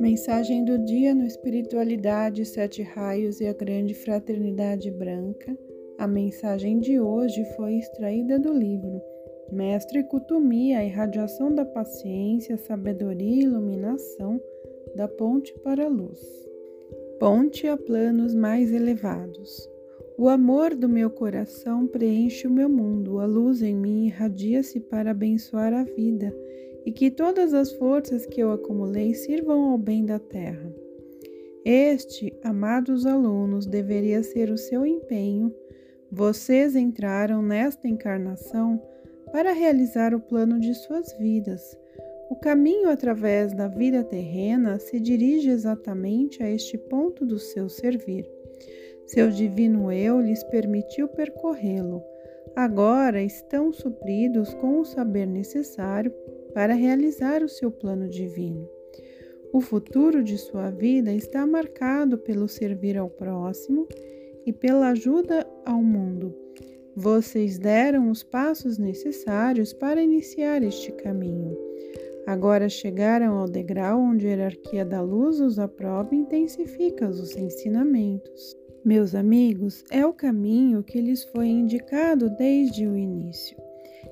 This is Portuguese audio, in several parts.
Mensagem do dia no Espiritualidade, Sete Raios e a Grande Fraternidade Branca. A mensagem de hoje foi extraída do livro Mestre Kutumi, a irradiação da paciência, sabedoria e iluminação da ponte para a luz. Ponte a planos mais elevados. O amor do meu coração preenche o meu mundo, a luz em mim irradia-se para abençoar a vida e que todas as forças que eu acumulei sirvam ao bem da terra. Este, amados alunos, deveria ser o seu empenho. Vocês entraram nesta encarnação para realizar o plano de suas vidas. O caminho através da vida terrena se dirige exatamente a este ponto do seu servir. Seu divino eu lhes permitiu percorrê-lo. Agora estão supridos com o saber necessário para realizar o seu plano divino. O futuro de sua vida está marcado pelo servir ao próximo e pela ajuda ao mundo. Vocês deram os passos necessários para iniciar este caminho. Agora chegaram ao degrau onde a hierarquia da luz os aprova e intensifica os ensinamentos. Meus amigos, é o caminho que lhes foi indicado desde o início.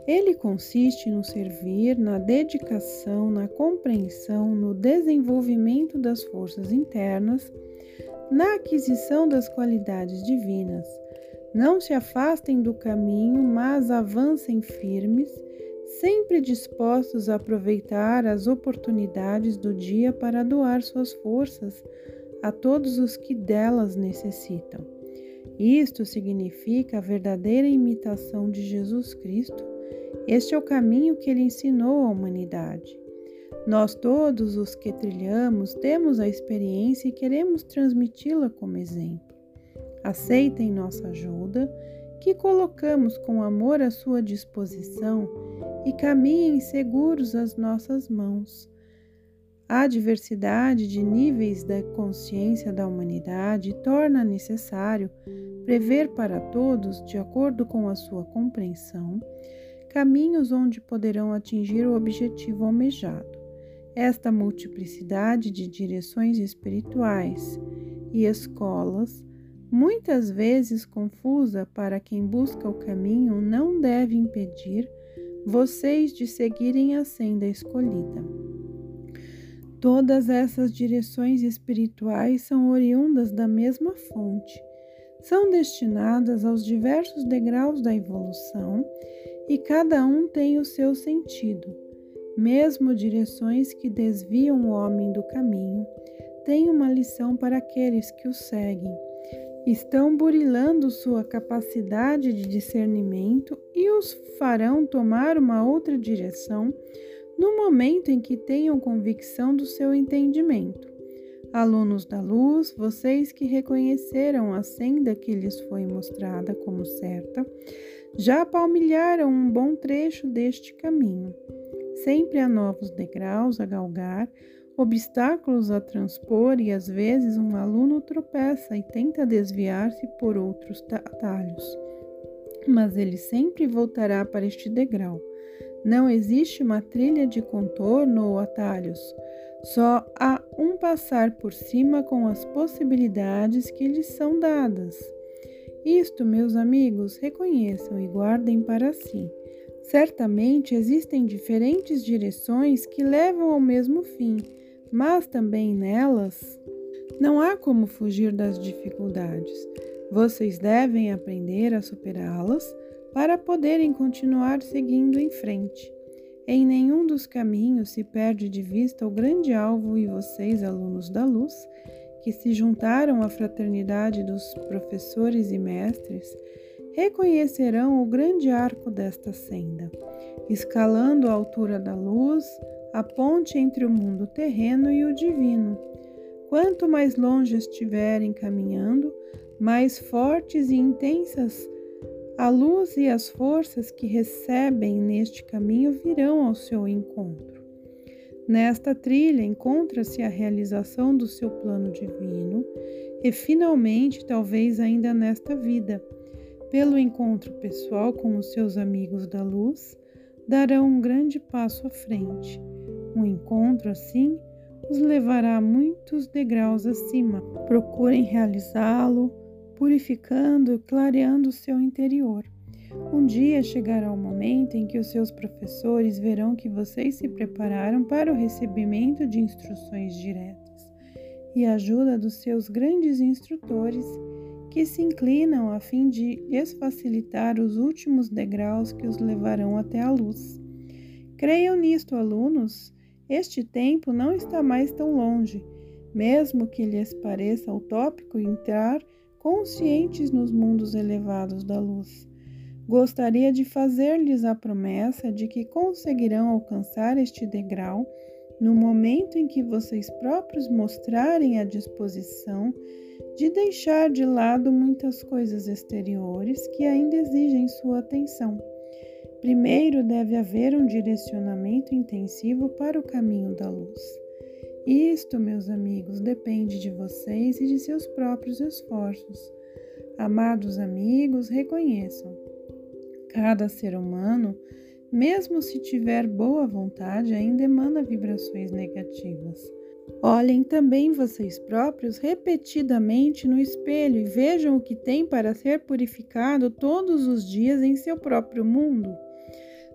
Ele consiste no servir, na dedicação, na compreensão, no desenvolvimento das forças internas, na aquisição das qualidades divinas. Não se afastem do caminho, mas avancem firmes, sempre dispostos a aproveitar as oportunidades do dia para doar suas forças a todos os que delas necessitam. Isto significa a verdadeira imitação de Jesus Cristo. Este é o caminho que ele ensinou à humanidade. Nós todos os que trilhamos temos a experiência e queremos transmiti-la como exemplo. Aceitem nossa ajuda, que colocamos com amor à sua disposição, e caminhem seguros as nossas mãos a diversidade de níveis da consciência da humanidade torna necessário prever para todos, de acordo com a sua compreensão, caminhos onde poderão atingir o objetivo almejado. Esta multiplicidade de direções espirituais e escolas, muitas vezes confusa para quem busca o caminho, não deve impedir vocês de seguirem a senda escolhida. Todas essas direções espirituais são oriundas da mesma fonte, são destinadas aos diversos degraus da evolução e cada um tem o seu sentido. Mesmo direções que desviam o homem do caminho têm uma lição para aqueles que o seguem. Estão burilando sua capacidade de discernimento e os farão tomar uma outra direção no momento em que tenham convicção do seu entendimento. Alunos da luz, vocês que reconheceram a senda que lhes foi mostrada como certa, já palmilharam um bom trecho deste caminho. Sempre há novos degraus a galgar, obstáculos a transpor e às vezes um aluno tropeça e tenta desviar-se por outros atalhos. Mas ele sempre voltará para este degrau. Não existe uma trilha de contorno ou atalhos. Só há um passar por cima com as possibilidades que lhes são dadas. Isto, meus amigos, reconheçam e guardem para si. Certamente existem diferentes direções que levam ao mesmo fim, mas também nelas não há como fugir das dificuldades. Vocês devem aprender a superá-las para poderem continuar seguindo em frente. Em nenhum dos caminhos se perde de vista o grande alvo e vocês, alunos da luz, que se juntaram à fraternidade dos professores e mestres, reconhecerão o grande arco desta senda, escalando a altura da luz, a ponte entre o mundo terreno e o divino. Quanto mais longe estiverem caminhando, mais fortes e intensas a luz e as forças que recebem neste caminho virão ao seu encontro. Nesta trilha encontra-se a realização do seu plano divino e, finalmente, talvez ainda nesta vida, pelo encontro pessoal com os seus amigos da luz, darão um grande passo à frente. Um encontro assim os levará muitos degraus acima. Procurem realizá-lo, purificando e clareando o seu interior. Um dia chegará o momento em que os seus professores verão que vocês se prepararam para o recebimento de instruções diretas e a ajuda dos seus grandes instrutores que se inclinam a fim de lhes facilitar os últimos degraus que os levarão até a luz. Creiam nisto, alunos, este tempo não está mais tão longe, mesmo que lhes pareça utópico entrar conscientes nos mundos elevados da luz. Gostaria de fazer-lhes a promessa de que conseguirão alcançar este degrau no momento em que vocês próprios mostrarem a disposição de deixar de lado muitas coisas exteriores que ainda exigem sua atenção Primeiro deve haver um direcionamento intensivo para o caminho da luz. Isto, meus amigos, depende de vocês e de seus próprios esforços. Amados amigos, reconheçam: cada ser humano, mesmo se tiver boa vontade, ainda emana vibrações negativas. Olhem também vocês próprios repetidamente no espelho e vejam o que tem para ser purificado todos os dias em seu próprio mundo.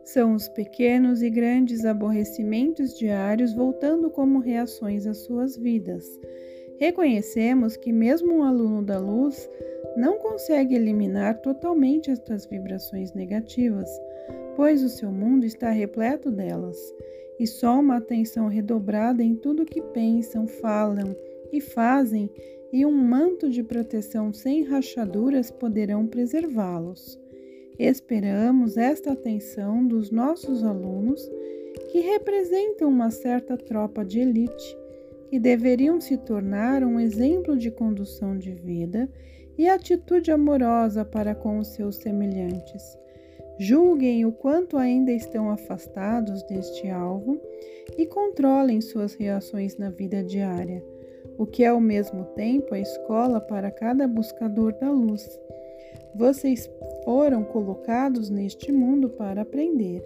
São os pequenos e grandes aborrecimentos diários voltando como reações às suas vidas. Reconhecemos que, mesmo um aluno da luz, não consegue eliminar totalmente estas vibrações negativas, pois o seu mundo está repleto delas, e só uma atenção redobrada em tudo que pensam, falam e fazem e um manto de proteção sem rachaduras poderão preservá-los. Esperamos esta atenção dos nossos alunos, que representam uma certa tropa de elite, que deveriam se tornar um exemplo de condução de vida e atitude amorosa para com os seus semelhantes. Julguem o quanto ainda estão afastados deste alvo e controlem suas reações na vida diária, o que é ao mesmo tempo a escola para cada buscador da luz. Vocês foram colocados neste mundo para aprender,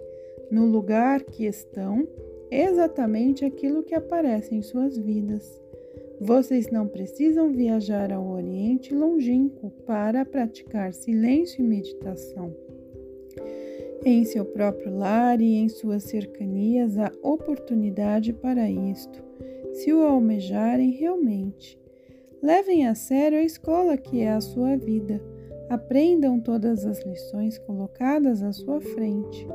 no lugar que estão, exatamente aquilo que aparece em suas vidas. Vocês não precisam viajar ao Oriente longínquo para praticar silêncio e meditação. Em seu próprio lar e em suas cercanias há oportunidade para isto, se o almejarem realmente. Levem a sério a escola que é a sua vida Aprendam todas as lições colocadas à sua frente,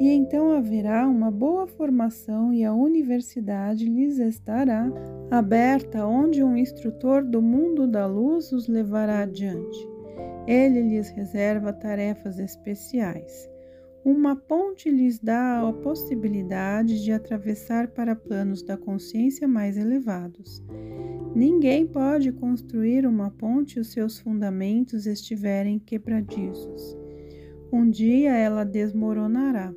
e então haverá uma boa formação e a universidade lhes estará aberta, onde um instrutor do mundo da luz os levará adiante. Ele lhes reserva tarefas especiais. Uma ponte lhes dá a possibilidade de atravessar para planos da consciência mais elevados. Ninguém pode construir uma ponte se os seus fundamentos estiverem quebradiços. Um dia ela desmoronará,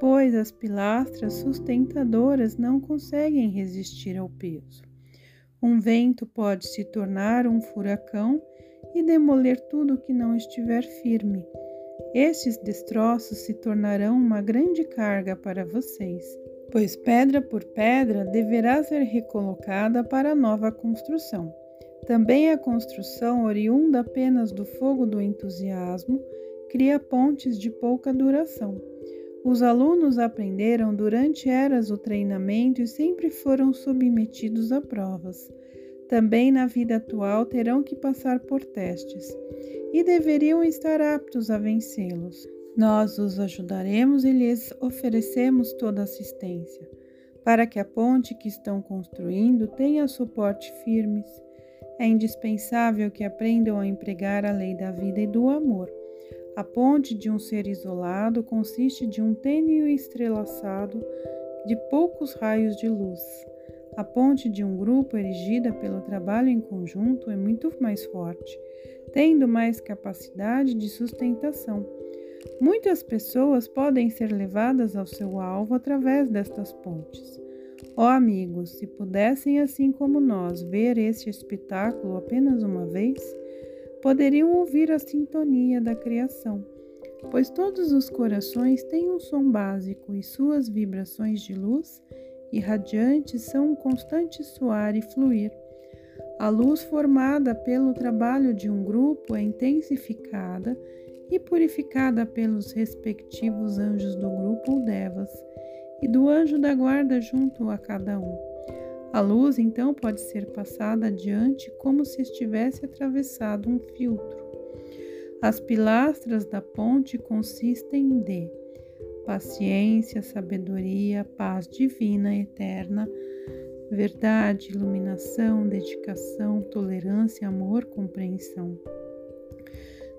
pois as pilastras sustentadoras não conseguem resistir ao peso. Um vento pode se tornar um furacão e demoler tudo que não estiver firme. Estes destroços se tornarão uma grande carga para vocês pois pedra por pedra deverá ser recolocada para nova construção. Também a construção, oriunda apenas do fogo do entusiasmo, cria pontes de pouca duração. Os alunos aprenderam durante eras o treinamento e sempre foram submetidos a provas. Também na vida atual terão que passar por testes e deveriam estar aptos a vencê-los. Nós os ajudaremos e lhes oferecemos toda assistência, para que a ponte que estão construindo tenha suporte firmes. É indispensável que aprendam a empregar a lei da vida e do amor. A ponte de um ser isolado consiste de um tênue estrelaçado de poucos raios de luz. A ponte de um grupo erigida pelo trabalho em conjunto é muito mais forte, tendo mais capacidade de sustentação Muitas pessoas podem ser levadas ao seu alvo através destas pontes. Ó oh, amigos, se pudessem, assim como nós, ver este espetáculo apenas uma vez, poderiam ouvir a sintonia da criação. pois todos os corações têm um som básico e suas vibrações de luz irradiantes são um constante soar e fluir. A luz formada pelo trabalho de um grupo é intensificada e purificada pelos respectivos anjos do grupo ou devas e do anjo da guarda junto a cada um. A luz então pode ser passada adiante como se estivesse atravessado um filtro. As pilastras da ponte consistem de paciência, sabedoria, paz divina eterna, verdade, iluminação, dedicação, tolerância, amor, compreensão.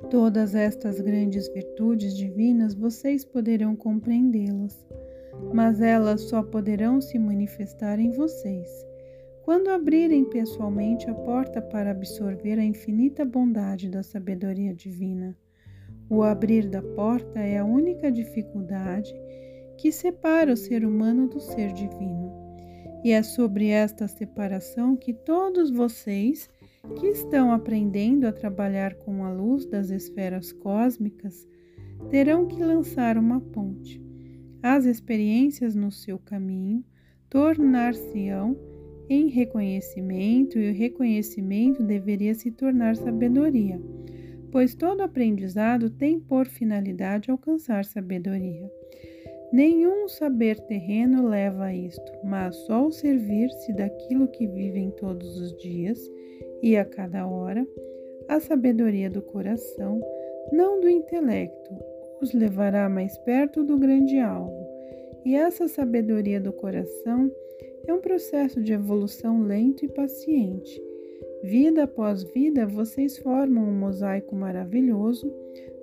Todas estas grandes virtudes divinas vocês poderão compreendê-las, mas elas só poderão se manifestar em vocês quando abrirem pessoalmente a porta para absorver a infinita bondade da sabedoria divina. O abrir da porta é a única dificuldade que separa o ser humano do ser divino. E é sobre esta separação que todos vocês que estão aprendendo a trabalhar com a luz das esferas cósmicas terão que lançar uma ponte. As experiências no seu caminho tornar-se-ão em reconhecimento e o reconhecimento deveria se tornar sabedoria, pois todo aprendizado tem por finalidade alcançar sabedoria. Nenhum saber terreno leva a isto, mas só o servir-se daquilo que vivem todos os dias e a cada hora, a sabedoria do coração, não do intelecto, os levará mais perto do grande alvo. E essa sabedoria do coração é um processo de evolução lento e paciente. Vida após vida, vocês formam um mosaico maravilhoso,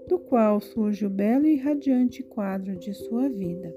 do qual surge o belo e radiante quadro de sua vida.